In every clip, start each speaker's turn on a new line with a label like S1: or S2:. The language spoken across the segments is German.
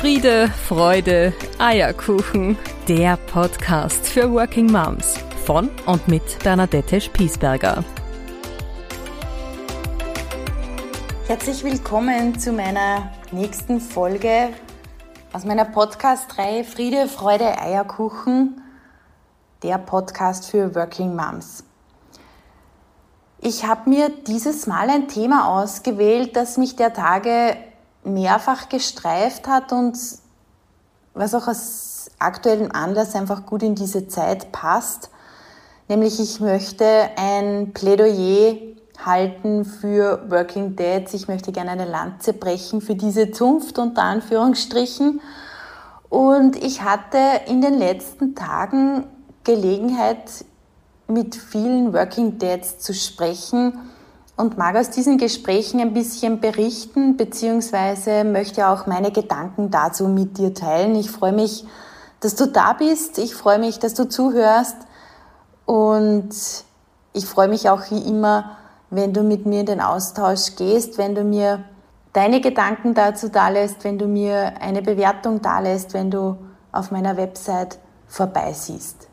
S1: Friede, Freude, Eierkuchen. Der Podcast für Working Moms von und mit Bernadette Spiesberger.
S2: Herzlich willkommen zu meiner nächsten Folge aus meiner Podcast-Reihe Friede, Freude, Eierkuchen. Der Podcast für Working Moms. Ich habe mir dieses Mal ein Thema ausgewählt, das mich der Tage mehrfach gestreift hat und was auch aus aktuellem Anlass einfach gut in diese Zeit passt. Nämlich ich möchte ein Plädoyer halten für Working Dads. Ich möchte gerne eine Lanze brechen für diese Zunft unter Anführungsstrichen. Und ich hatte in den letzten Tagen Gelegenheit, mit vielen Working Dads zu sprechen, und mag aus diesen Gesprächen ein bisschen berichten, beziehungsweise möchte auch meine Gedanken dazu mit dir teilen. Ich freue mich, dass du da bist. Ich freue mich, dass du zuhörst. Und ich freue mich auch wie immer, wenn du mit mir in den Austausch gehst, wenn du mir deine Gedanken dazu dalässt, wenn du mir eine Bewertung dalässt, wenn du auf meiner Website vorbeisiehst.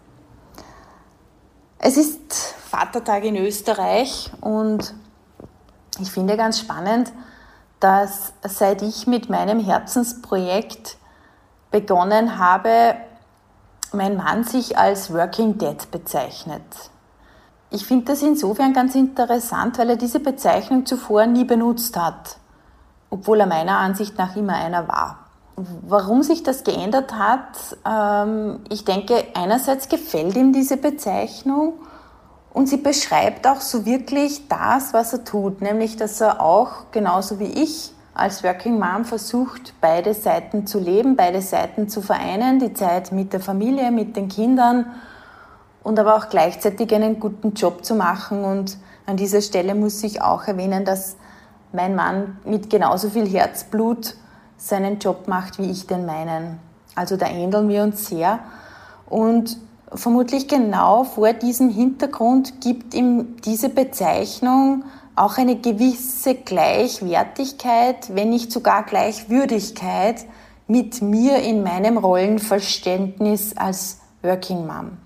S2: Es ist Vatertag in Österreich und ich finde ganz spannend, dass seit ich mit meinem Herzensprojekt begonnen habe, mein Mann sich als Working Dad bezeichnet. Ich finde das insofern ganz interessant, weil er diese Bezeichnung zuvor nie benutzt hat, obwohl er meiner Ansicht nach immer einer war. Warum sich das geändert hat, ähm, ich denke, einerseits gefällt ihm diese Bezeichnung und sie beschreibt auch so wirklich das, was er tut, nämlich dass er auch, genauso wie ich, als Working Mom versucht, beide Seiten zu leben, beide Seiten zu vereinen, die Zeit mit der Familie, mit den Kindern und aber auch gleichzeitig einen guten Job zu machen. Und an dieser Stelle muss ich auch erwähnen, dass mein Mann mit genauso viel Herzblut seinen Job macht, wie ich den meinen. Also da ähneln wir uns sehr. Und vermutlich genau vor diesem Hintergrund gibt ihm diese Bezeichnung auch eine gewisse Gleichwertigkeit, wenn nicht sogar Gleichwürdigkeit mit mir in meinem Rollenverständnis als Working Mom.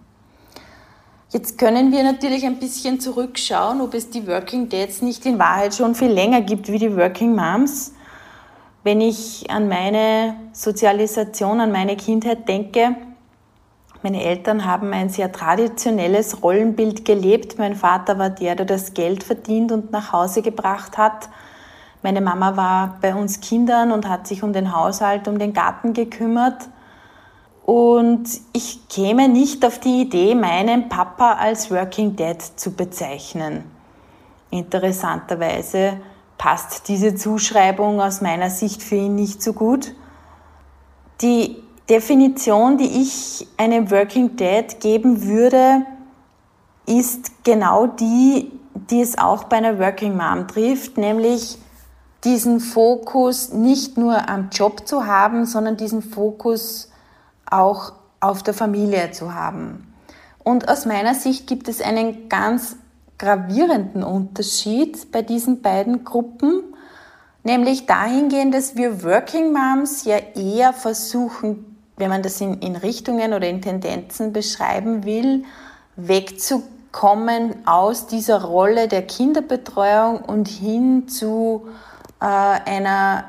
S2: Jetzt können wir natürlich ein bisschen zurückschauen, ob es die Working Dads nicht in Wahrheit schon viel länger gibt wie die Working Moms. Wenn ich an meine Sozialisation, an meine Kindheit denke, meine Eltern haben ein sehr traditionelles Rollenbild gelebt. Mein Vater war der, der das Geld verdient und nach Hause gebracht hat. Meine Mama war bei uns Kindern und hat sich um den Haushalt, um den Garten gekümmert. Und ich käme nicht auf die Idee, meinen Papa als Working Dad zu bezeichnen. Interessanterweise passt diese Zuschreibung aus meiner Sicht für ihn nicht so gut. Die Definition, die ich einem Working Dad geben würde, ist genau die, die es auch bei einer Working Mom trifft, nämlich diesen Fokus nicht nur am Job zu haben, sondern diesen Fokus auch auf der Familie zu haben. Und aus meiner Sicht gibt es einen ganz gravierenden Unterschied bei diesen beiden Gruppen, nämlich dahingehend, dass wir Working Moms ja eher versuchen, wenn man das in, in Richtungen oder in Tendenzen beschreiben will, wegzukommen aus dieser Rolle der Kinderbetreuung und hin zu äh, einer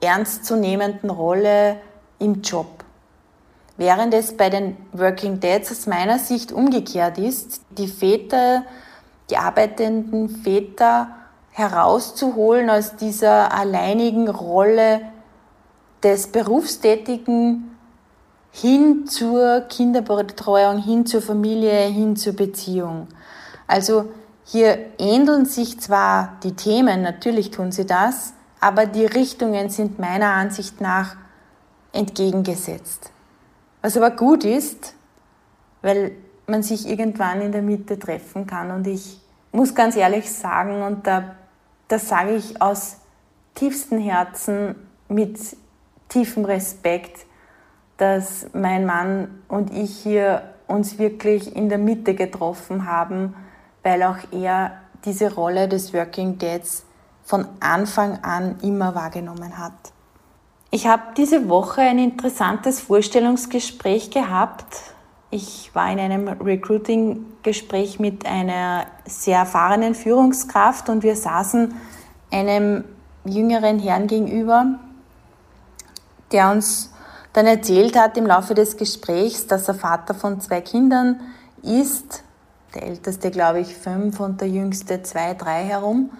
S2: ernstzunehmenden Rolle im Job. Während es bei den Working Dads aus meiner Sicht umgekehrt ist, die Väter, die arbeitenden Väter herauszuholen aus dieser alleinigen Rolle des berufstätigen hin zur Kinderbetreuung, hin zur Familie, hin zur Beziehung. Also hier ähneln sich zwar die Themen, natürlich tun sie das, aber die Richtungen sind meiner Ansicht nach entgegengesetzt. Was aber gut ist, weil man sich irgendwann in der Mitte treffen kann. Und ich muss ganz ehrlich sagen, und da, das sage ich aus tiefstem Herzen mit tiefem Respekt, dass mein Mann und ich hier uns wirklich in der Mitte getroffen haben, weil auch er diese Rolle des Working Dads von Anfang an immer wahrgenommen hat. Ich habe diese Woche ein interessantes Vorstellungsgespräch gehabt. Ich war in einem Recruiting-Gespräch mit einer sehr erfahrenen Führungskraft und wir saßen einem jüngeren Herrn gegenüber, der uns dann erzählt hat im Laufe des Gesprächs, dass er Vater von zwei Kindern ist. Der älteste, glaube ich, fünf und der jüngste zwei, drei herum.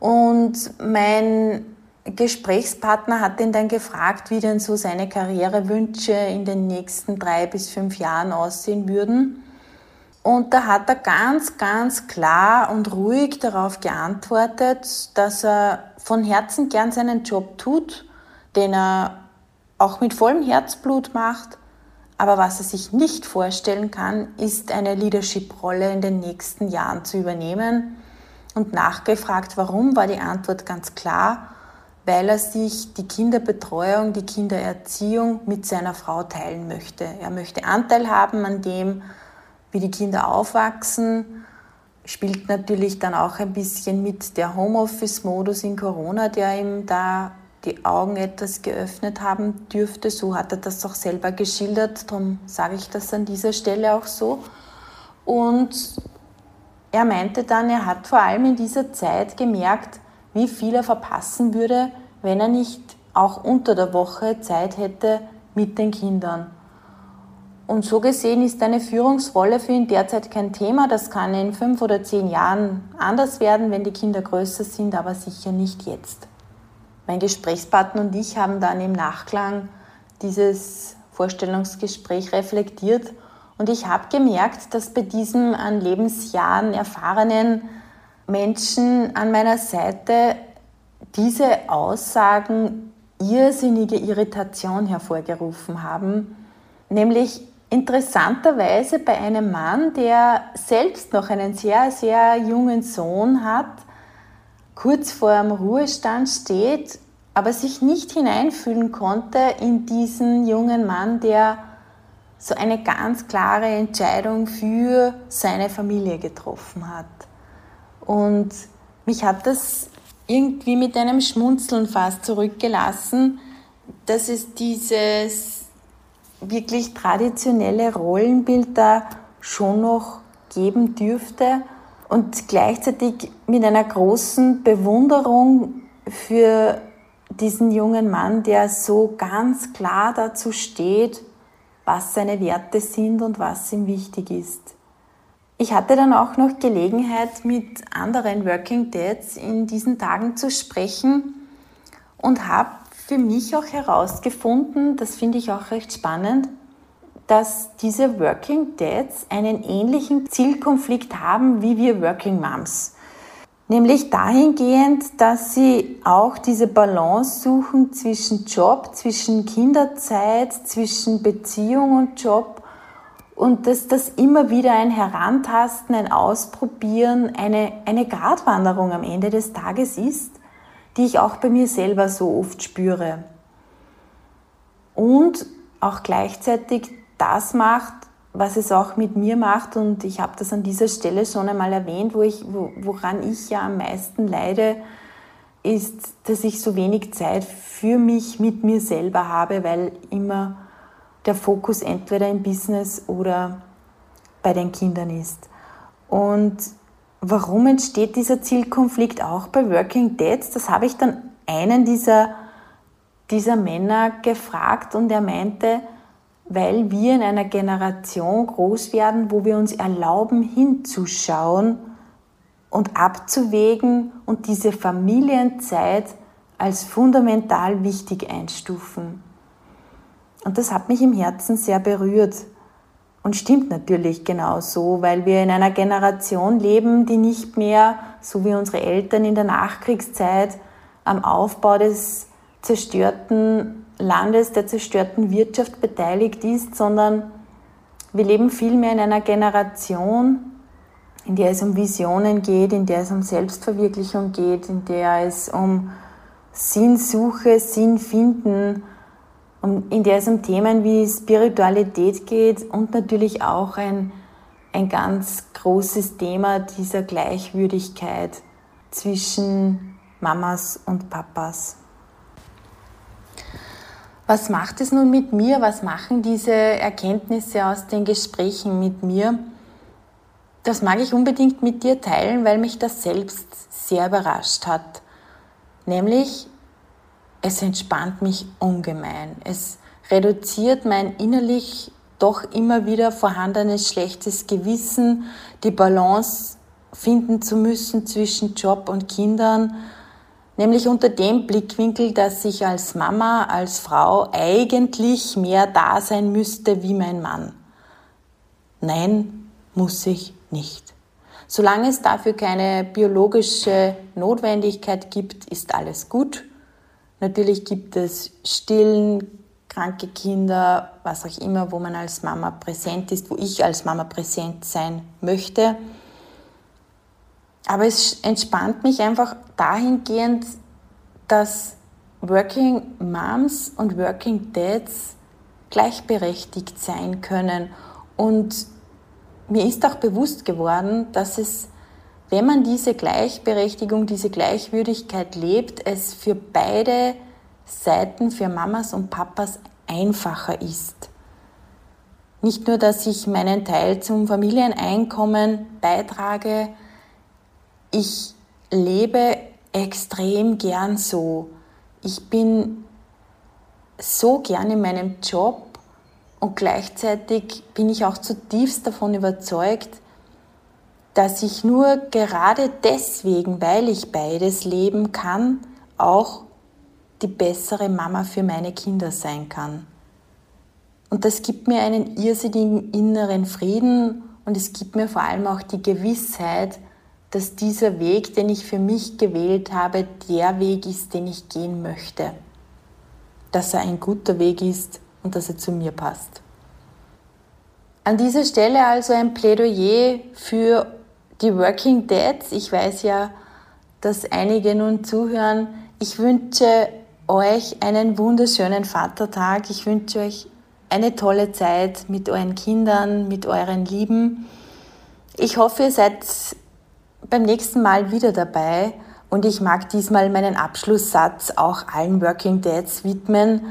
S2: Und mein Gesprächspartner hat ihn dann gefragt, wie denn so seine Karrierewünsche in den nächsten drei bis fünf Jahren aussehen würden. Und da hat er ganz, ganz klar und ruhig darauf geantwortet, dass er von Herzen gern seinen Job tut, den er auch mit vollem Herzblut macht. Aber was er sich nicht vorstellen kann, ist eine Leadership-Rolle in den nächsten Jahren zu übernehmen. Und nachgefragt, warum, war die Antwort ganz klar, weil er sich die Kinderbetreuung, die Kindererziehung mit seiner Frau teilen möchte. Er möchte Anteil haben an dem, wie die Kinder aufwachsen, spielt natürlich dann auch ein bisschen mit der Homeoffice-Modus in Corona, der ihm da die Augen etwas geöffnet haben dürfte. So hat er das auch selber geschildert, darum sage ich das an dieser Stelle auch so. Und er meinte dann, er hat vor allem in dieser Zeit gemerkt, wie viel er verpassen würde, wenn er nicht auch unter der Woche Zeit hätte mit den Kindern. Und so gesehen ist eine Führungsrolle für ihn derzeit kein Thema. Das kann in fünf oder zehn Jahren anders werden, wenn die Kinder größer sind, aber sicher nicht jetzt. Mein Gesprächspartner und ich haben dann im Nachklang dieses Vorstellungsgespräch reflektiert und ich habe gemerkt, dass bei diesem an Lebensjahren erfahrenen Menschen an meiner Seite diese Aussagen irrsinnige Irritation hervorgerufen haben, nämlich interessanterweise bei einem Mann, der selbst noch einen sehr, sehr jungen Sohn hat, kurz vor dem Ruhestand steht, aber sich nicht hineinfühlen konnte in diesen jungen Mann, der so eine ganz klare Entscheidung für seine Familie getroffen hat. Und mich hat das irgendwie mit einem Schmunzeln fast zurückgelassen, dass es dieses wirklich traditionelle Rollenbild da schon noch geben dürfte und gleichzeitig mit einer großen Bewunderung für diesen jungen Mann, der so ganz klar dazu steht, was seine Werte sind und was ihm wichtig ist. Ich hatte dann auch noch Gelegenheit, mit anderen Working Dads in diesen Tagen zu sprechen und habe für mich auch herausgefunden, das finde ich auch recht spannend, dass diese Working Dads einen ähnlichen Zielkonflikt haben wie wir Working Moms. Nämlich dahingehend, dass sie auch diese Balance suchen zwischen Job, zwischen Kinderzeit, zwischen Beziehung und Job und dass das immer wieder ein Herantasten, ein Ausprobieren, eine, eine Gratwanderung am Ende des Tages ist, die ich auch bei mir selber so oft spüre. Und auch gleichzeitig das macht, was es auch mit mir macht. Und ich habe das an dieser Stelle schon einmal erwähnt, wo ich, wo, woran ich ja am meisten leide, ist, dass ich so wenig Zeit für mich mit mir selber habe, weil immer der Fokus entweder im Business oder bei den Kindern ist. Und warum entsteht dieser Zielkonflikt auch bei Working Dads? Das habe ich dann einen dieser, dieser Männer gefragt und er meinte, weil wir in einer Generation groß werden, wo wir uns erlauben hinzuschauen und abzuwägen und diese Familienzeit als fundamental wichtig einstufen. Und das hat mich im Herzen sehr berührt und stimmt natürlich genau so, weil wir in einer Generation leben, die nicht mehr, so wie unsere Eltern in der Nachkriegszeit, am Aufbau des zerstörten Landes, der zerstörten Wirtschaft beteiligt ist, sondern wir leben vielmehr in einer Generation, in der es um Visionen geht, in der es um Selbstverwirklichung geht, in der es um Sinnsuche, Sinn finden, in der es um Themen wie Spiritualität geht und natürlich auch ein, ein ganz großes Thema dieser Gleichwürdigkeit zwischen Mamas und Papas. Was macht es nun mit mir? Was machen diese Erkenntnisse aus den Gesprächen mit mir? Das mag ich unbedingt mit dir teilen, weil mich das selbst sehr überrascht hat. Nämlich, es entspannt mich ungemein. Es reduziert mein innerlich doch immer wieder vorhandenes schlechtes Gewissen, die Balance finden zu müssen zwischen Job und Kindern, nämlich unter dem Blickwinkel, dass ich als Mama, als Frau eigentlich mehr da sein müsste wie mein Mann. Nein, muss ich nicht. Solange es dafür keine biologische Notwendigkeit gibt, ist alles gut. Natürlich gibt es Stillen, kranke Kinder, was auch immer, wo man als Mama präsent ist, wo ich als Mama präsent sein möchte. Aber es entspannt mich einfach dahingehend, dass Working Moms und Working Dads gleichberechtigt sein können. Und mir ist auch bewusst geworden, dass es, wenn man diese Gleichberechtigung, diese Gleichwürdigkeit lebt, es für beide Seiten, für Mamas und Papas einfacher ist. Nicht nur, dass ich meinen Teil zum Familieneinkommen beitrage, ich lebe extrem gern so. Ich bin so gern in meinem Job und gleichzeitig bin ich auch zutiefst davon überzeugt, dass ich nur gerade deswegen, weil ich beides leben kann, auch die bessere Mama für meine Kinder sein kann. Und das gibt mir einen irrsinnigen inneren Frieden und es gibt mir vor allem auch die Gewissheit, dass dieser Weg, den ich für mich gewählt habe, der Weg ist, den ich gehen möchte. Dass er ein guter Weg ist und dass er zu mir passt. An dieser Stelle also ein Plädoyer für die Working Dads. Ich weiß ja, dass einige nun zuhören. Ich wünsche euch einen wunderschönen Vatertag. Ich wünsche euch eine tolle Zeit mit euren Kindern, mit euren Lieben. Ich hoffe, ihr seid beim nächsten Mal wieder dabei und ich mag diesmal meinen Abschlusssatz auch allen Working Dads widmen,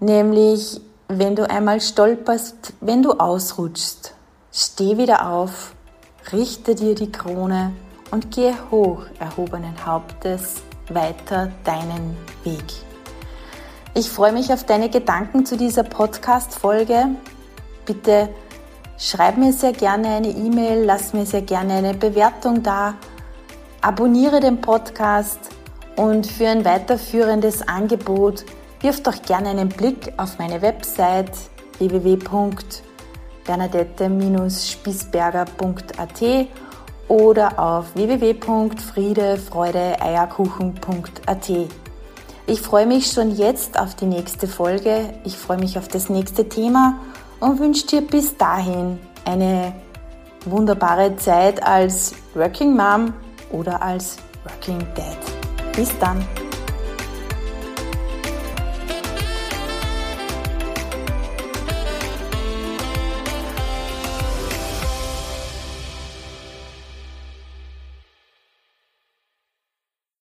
S2: nämlich wenn du einmal stolperst, wenn du ausrutschst, steh wieder auf, richte dir die Krone und gehe hoch erhobenen Hauptes weiter deinen Weg. Ich freue mich auf deine Gedanken zu dieser Podcast-Folge. Bitte schreib mir sehr gerne eine E-Mail, lass mir sehr gerne eine Bewertung da, abonniere den Podcast und für ein weiterführendes Angebot wirf doch gerne einen Blick auf meine Website www.bernadette-spiesberger.at oder auf www.friedefreudeeierkuchen.at. Ich freue mich schon jetzt auf die nächste Folge. Ich freue mich auf das nächste Thema und wünsche dir bis dahin eine wunderbare Zeit als Working Mom oder als Working Dad. Bis dann.